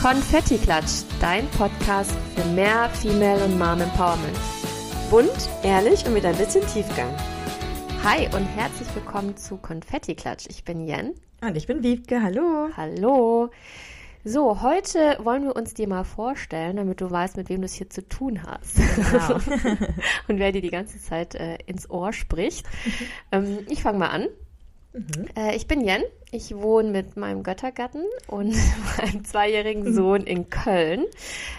Konfetti Klatsch, dein Podcast für mehr Female und Mom Empowerment. Bunt, ehrlich und mit ein bisschen Tiefgang. Hi und herzlich willkommen zu Konfetti Klatsch. Ich bin Jen. Und ich bin Wiebke. Hallo. Hallo. So, heute wollen wir uns dir mal vorstellen, damit du weißt, mit wem du es hier zu tun hast. Genau. und wer dir die ganze Zeit äh, ins Ohr spricht. ähm, ich fange mal an. Mhm. Äh, ich bin Jen. Ich wohne mit meinem Göttergatten und meinem zweijährigen. Sohn in Köln.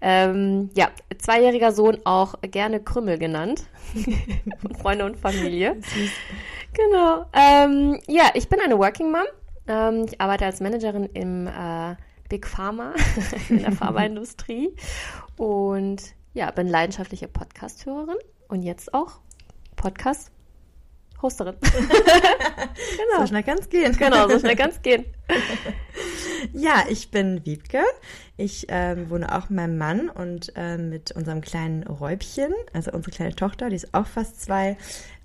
Ähm, ja, zweijähriger Sohn auch gerne Krümmel genannt. Freunde und Familie. Genau. Ähm, ja, ich bin eine Working Mom. Ähm, ich arbeite als Managerin im äh, Big Pharma, in der Pharmaindustrie. Und ja, bin leidenschaftliche Podcast-Hörerin und jetzt auch Podcast Hosterin. genau. So schnell kann es gehen. Genau, so schnell kann es gehen. ja, ich bin Wiebke. Ich ähm, wohne auch mit meinem Mann und äh, mit unserem kleinen Räubchen, also unsere kleine Tochter, die ist auch fast zwei,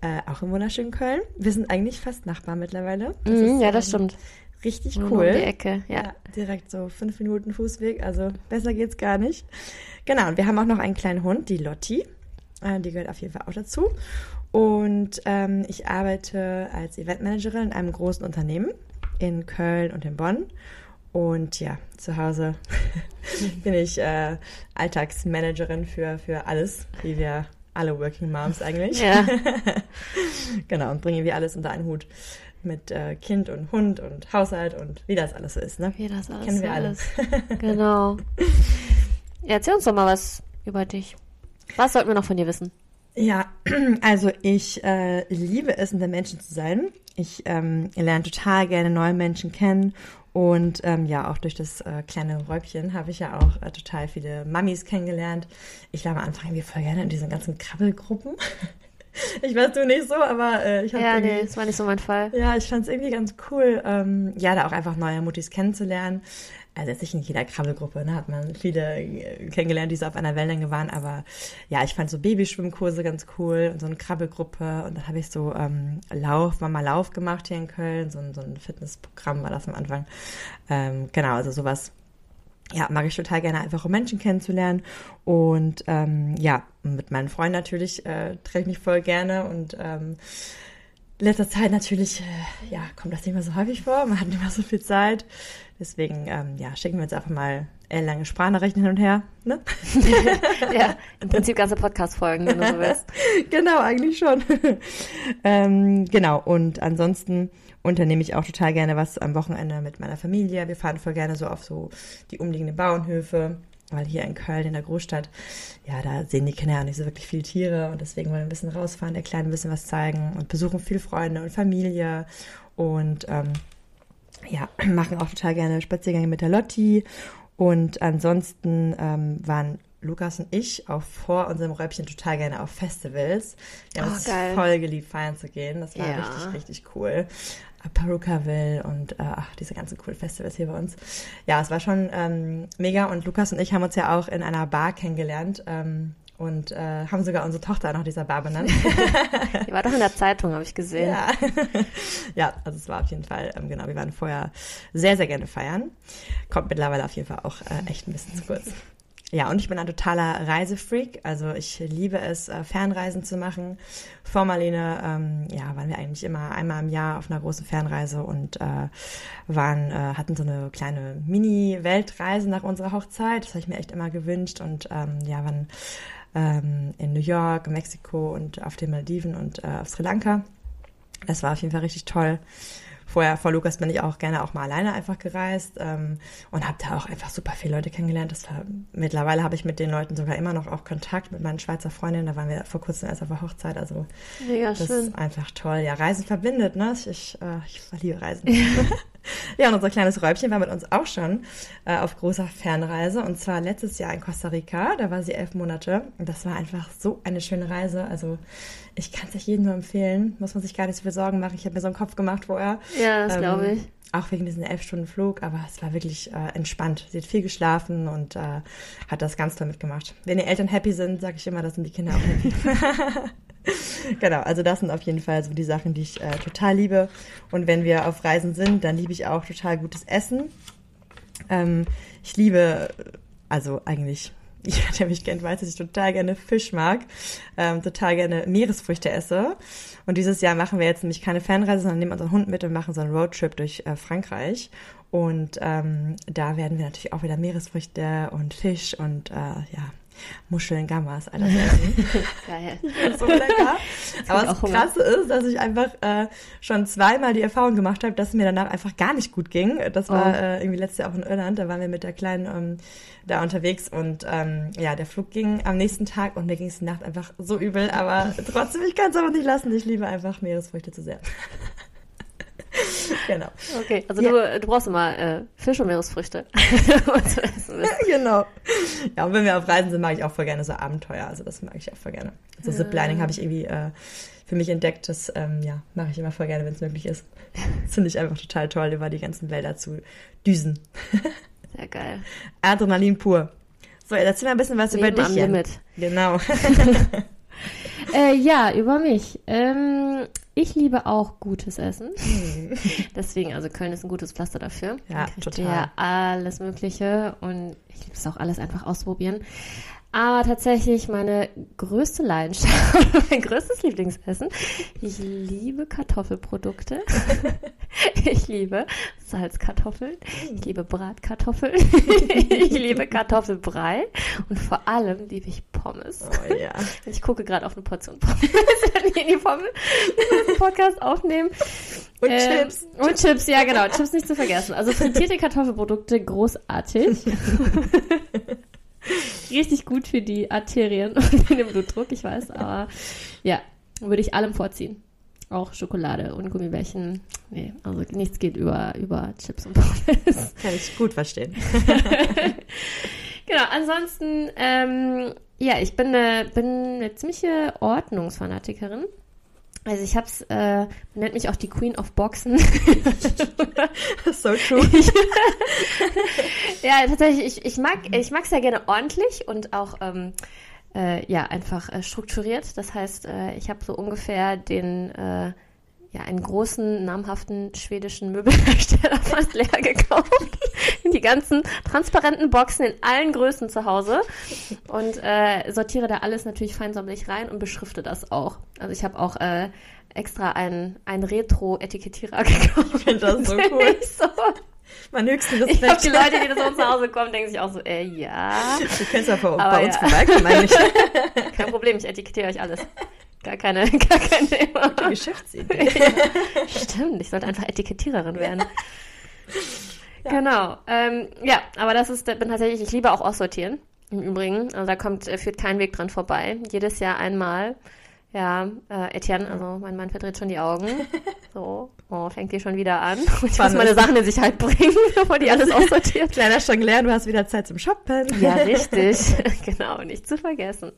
äh, auch im wunderschönen Köln. Wir sind eigentlich fast Nachbarn mittlerweile. Das mm, ist, ja, das ähm, stimmt. Richtig cool. Um die Ecke, ja. ja. Direkt so fünf Minuten Fußweg, also besser geht's gar nicht. Genau, und wir haben auch noch einen kleinen Hund, die Lotti. Äh, die gehört auf jeden Fall auch dazu. Und ähm, ich arbeite als Eventmanagerin in einem großen Unternehmen in Köln und in Bonn. Und ja, zu Hause bin ich äh, Alltagsmanagerin für, für alles, wie wir alle Working Moms eigentlich. Ja. genau, und bringen wir alles unter einen Hut mit äh, Kind und Hund und Haushalt und wie das alles so ist. Ne? Wie das alles Kennen wir so alles. genau. Erzähl uns doch mal was über dich. Was sollten wir noch von dir wissen? Ja, also ich äh, liebe es, unter Menschen zu sein. Ich ähm, lerne total gerne neue Menschen kennen und ähm, ja, auch durch das äh, kleine Räubchen habe ich ja auch äh, total viele Mamis kennengelernt. Ich war am Anfang irgendwie voll gerne in diesen ganzen Krabbelgruppen. ich weiß du nicht so, aber äh, ich habe Ja, nee, das war nicht so mein Fall. Ja, ich fand es irgendwie ganz cool, ähm, ja, da auch einfach neue Mutis kennenzulernen also jetzt nicht in jeder Krabbelgruppe, ne, hat man viele äh, kennengelernt, die so auf einer Wellenlänge waren, aber ja, ich fand so Babyschwimmkurse ganz cool und so eine Krabbelgruppe und dann habe ich so ähm, Lauf, Mama Lauf gemacht hier in Köln, so ein, so ein Fitnessprogramm war das am Anfang. Ähm, genau, also sowas ja, mag ich total gerne, einfach um Menschen kennenzulernen. Und ähm, ja, mit meinen Freunden natürlich äh, treffe ich mich voll gerne und ähm, letzter Zeit natürlich, äh, ja, kommt das nicht mehr so häufig vor. Man hat nicht mehr so viel Zeit. Deswegen, ähm, ja, schicken wir uns einfach mal äh, lange Sprachnachrichten hin und her. Ne? ja, im Prinzip ganze Podcast-Folgen, wenn du so willst. genau, eigentlich schon. ähm, genau, und ansonsten unternehme ich auch total gerne was am Wochenende mit meiner Familie. Wir fahren voll gerne so auf so die umliegenden Bauernhöfe weil hier in Köln, in der Großstadt, ja, da sehen die Kinder ja nicht so wirklich viele Tiere und deswegen wollen wir ein bisschen rausfahren, der Kleinen ein bisschen was zeigen und besuchen viel Freunde und Familie und ähm, ja, machen auch total gerne Spaziergänge mit der Lotti und ansonsten ähm, waren Lukas und ich auch vor unserem Räubchen total gerne auf Festivals. Wir haben oh, es voll geliebt, feiern zu gehen. Das war ja. richtig, richtig cool. Perukaville und äh, ach, diese ganzen coolen Festivals hier bei uns. Ja, es war schon ähm, mega und Lukas und ich haben uns ja auch in einer Bar kennengelernt. Ähm, und äh, haben sogar unsere Tochter nach dieser Bar benannt. Die war doch in der Zeitung, habe ich gesehen. Ja. ja, also es war auf jeden Fall, ähm, genau, wir waren vorher sehr, sehr gerne feiern. Kommt mittlerweile auf jeden Fall auch äh, echt ein bisschen zu kurz. Ja, und ich bin ein totaler Reisefreak. Also ich liebe es, äh, Fernreisen zu machen. Vor Marlene ähm, ja, waren wir eigentlich immer einmal im Jahr auf einer großen Fernreise und äh, waren, äh, hatten so eine kleine Mini-Weltreise nach unserer Hochzeit. Das habe ich mir echt immer gewünscht. Und ähm, ja, waren ähm, in New York, Mexiko und auf den Maldiven und äh, auf Sri Lanka. Das war auf jeden Fall richtig toll vorher vor Lukas bin ich auch gerne auch mal alleine einfach gereist ähm, und habe da auch einfach super viele Leute kennengelernt. Das war, mittlerweile habe ich mit den Leuten sogar immer noch auch Kontakt mit meinen Schweizer Freundinnen. Da waren wir vor kurzem erst auf der Hochzeit. Also Mega das schön. ist einfach toll. Ja, Reisen verbindet, ne? Ich, ich, äh, ich liebe Reisen. ja, und unser kleines Räubchen war mit uns auch schon äh, auf großer Fernreise und zwar letztes Jahr in Costa Rica. Da war sie elf Monate und das war einfach so eine schöne Reise. Also ich kann es euch jedem nur empfehlen. Muss man sich gar nicht so viel Sorgen machen. Ich habe mir so einen Kopf gemacht vorher. Ja, das ähm, glaube ich. Auch wegen diesen elf Stunden Flug, aber es war wirklich äh, entspannt. Sie hat viel geschlafen und äh, hat das ganz toll mitgemacht. Wenn die Eltern happy sind, sage ich immer, das sind die Kinder auch happy. genau, also das sind auf jeden Fall so die Sachen, die ich äh, total liebe. Und wenn wir auf Reisen sind, dann liebe ich auch total gutes Essen. Ähm, ich liebe, also eigentlich jeder, der mich kennt, weiß, dass ich total gerne Fisch mag, ähm, total gerne Meeresfrüchte esse. Und dieses Jahr machen wir jetzt nämlich keine Fernreise, sondern nehmen unseren Hund mit und machen so einen Roadtrip durch äh, Frankreich. Und ähm, da werden wir natürlich auch wieder Meeresfrüchte und Fisch und äh, ja, Muscheln, Gammas, all das essen. Geil. so lecker. Aber das Krasse ist, dass ich einfach äh, schon zweimal die Erfahrung gemacht habe, dass es mir danach einfach gar nicht gut ging. Das war oh. äh, irgendwie letztes Jahr auch in Irland, da waren wir mit der Kleinen ähm, da unterwegs und ähm, ja, der Flug ging am nächsten Tag und mir ging es die Nacht einfach so übel, aber trotzdem, ich kann es aber nicht lassen. Ich liebe einfach Meeresfrüchte zu sehr. genau. Okay, also ja. du, du brauchst immer äh, Fisch und Meeresfrüchte. genau. Ja, und wenn wir auf Reisen sind, mag ich auch voll gerne so Abenteuer. Also das mag ich auch voll gerne. So also Ziplining habe ich irgendwie äh, für mich entdeckt. Das ähm, ja, mache ich immer voll gerne, wenn es möglich ist. Das finde ich einfach total toll, über die ganzen Wälder zu düsen. Sehr geil. Adrenalin pur. So, erzähl mal ein bisschen was Leben über dich. Am Limit. Genau. äh, ja, über mich. Ähm, ich liebe auch gutes Essen. Hm. Deswegen, also Köln ist ein gutes Pflaster dafür. Ja, total. Ja, alles Mögliche und ich liebe es auch alles einfach ausprobieren. Aber tatsächlich meine größte Leidenschaft, mein größtes Lieblingsessen. Ich liebe Kartoffelprodukte. Ich liebe Salzkartoffeln. Ich liebe Bratkartoffeln. Ich liebe Kartoffelbrei. Und vor allem liebe ich Pommes. Oh ja. Ich gucke gerade auf eine Portion Pommes, wenn wir die Pommes Podcast aufnehmen. Und ähm, Chips. Und Chips, ja genau. Chips nicht zu vergessen. Also frittierte Kartoffelprodukte, großartig. Richtig gut für die Arterien und den Blutdruck, ich weiß, aber ja, würde ich allem vorziehen. Auch Schokolade und Gummibärchen. Nee, also nichts geht über, über Chips und Pommes. Kann ich gut verstehen. genau, ansonsten, ähm, ja, ich bin eine, bin eine ziemliche Ordnungsfanatikerin. Also ich hab's, äh, man nennt mich auch die Queen of Boxen. so true. ja, tatsächlich, ich, ich mag ich mag sehr gerne ordentlich und auch ähm, äh, ja einfach äh, strukturiert. Das heißt, äh, ich habe so ungefähr den äh, ja, einen großen, namhaften schwedischen Möbelhersteller fast leer gekauft. die ganzen transparenten Boxen in allen Größen zu Hause und äh, sortiere da alles natürlich feinsäuberlich rein und beschrifte das auch. Also ich habe auch äh, extra einen, einen Retro-Etikettierer gekauft. Ich finde das so cool. so. Mein höchsten Respekt. Ich hab die Leute, die da so zu Hause kommen, denken sich auch so, äh, ja. Du könntest ja bei, bei uns ja. vorbeikommen eigentlich. Kein Problem, ich etikettiere euch alles. Gar keine, gar keine. Gute Geschäftsidee. ja, stimmt, ich sollte einfach Etikettiererin werden. Ja. Genau. Ähm, ja, aber das ist, bin tatsächlich, ich liebe auch aussortieren. Im Übrigen. Also da kommt, äh, führt kein Weg dran vorbei. Jedes Jahr einmal. Ja, äh, Etienne, also mein Mann verdreht schon die Augen. So, oh, fängt die schon wieder an. Und ich muss meine Sachen in Sicherheit bringen, bevor die alles aussortiert. Kleiner Jongleur, du hast wieder Zeit zum Shoppen. Ja, richtig. genau, nicht zu vergessen.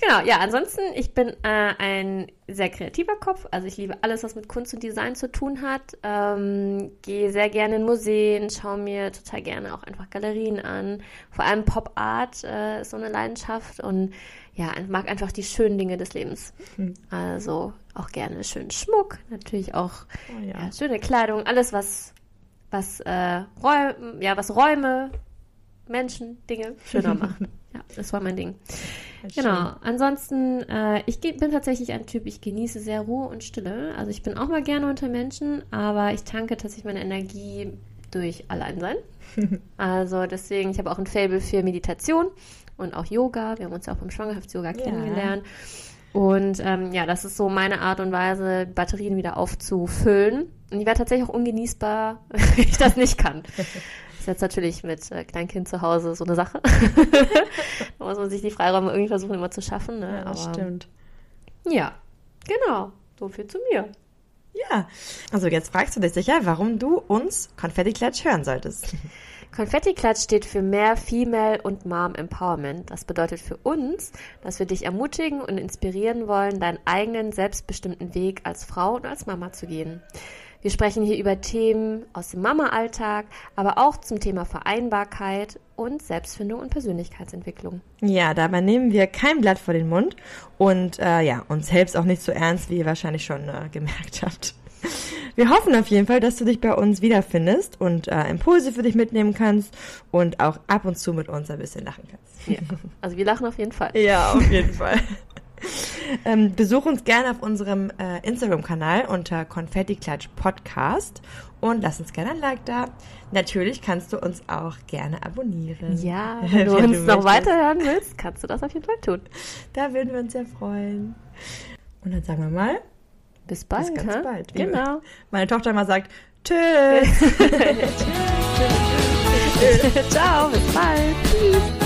Genau, ja, ansonsten, ich bin äh, ein sehr kreativer Kopf. Also ich liebe alles, was mit Kunst und Design zu tun hat. Ähm, Gehe sehr gerne in Museen, schaue mir total gerne auch einfach Galerien an. Vor allem Pop Art äh, ist so eine Leidenschaft und ja, mag einfach die schönen Dinge des Lebens. Mhm. Also auch gerne schönen Schmuck, natürlich auch oh, ja. Ja, schöne Kleidung, alles was was äh, Räume, ja, was Räume, Menschen, Dinge schöner macht. Ja, das war mein Ding. Genau. Ansonsten, äh, ich bin tatsächlich ein Typ, ich genieße sehr Ruhe und Stille. Also ich bin auch mal gerne unter Menschen, aber ich tanke tatsächlich meine Energie durch Alleinsein. also deswegen, ich habe auch ein Fable für Meditation und auch Yoga. Wir haben uns ja auch beim Schwangerschafts-Yoga ja. Und ähm, ja, das ist so meine Art und Weise, Batterien wieder aufzufüllen. Und ich wäre tatsächlich auch ungenießbar, wenn ich das nicht kann. Das ist jetzt natürlich mit äh, Kleinkind zu Hause so eine Sache. da muss man sich die Freiräume irgendwie versuchen immer zu schaffen. Ne? Ja, das Aber, stimmt. Ja, genau. So viel zu mir. Ja, also jetzt fragst du dich sicher, warum du uns Konfetti-Klatsch hören solltest. Konfetti-Klatsch steht für mehr Female und Mom Empowerment. Das bedeutet für uns, dass wir dich ermutigen und inspirieren wollen, deinen eigenen selbstbestimmten Weg als Frau und als Mama zu gehen. Wir sprechen hier über Themen aus dem Mama-Alltag, aber auch zum Thema Vereinbarkeit und Selbstfindung und Persönlichkeitsentwicklung. Ja, dabei nehmen wir kein Blatt vor den Mund und äh, ja, uns selbst auch nicht so ernst, wie ihr wahrscheinlich schon äh, gemerkt habt. Wir hoffen auf jeden Fall, dass du dich bei uns wiederfindest und äh, Impulse für dich mitnehmen kannst und auch ab und zu mit uns ein bisschen lachen kannst. Ja. Also wir lachen auf jeden Fall. Ja, auf jeden Fall. Ähm, besuch uns gerne auf unserem äh, Instagram-Kanal unter Konfetti Klatsch Podcast und lass uns gerne ein Like da. Natürlich kannst du uns auch gerne abonnieren. Ja, wenn du uns noch weiterhören willst, kannst du das auf jeden Fall tun. Da würden wir uns sehr freuen. Und dann sagen wir mal, bis bald. Bis ganz bald. Wie genau. Meine Tochter immer sagt, tschüss. Ciao, bis bald. Tschüss.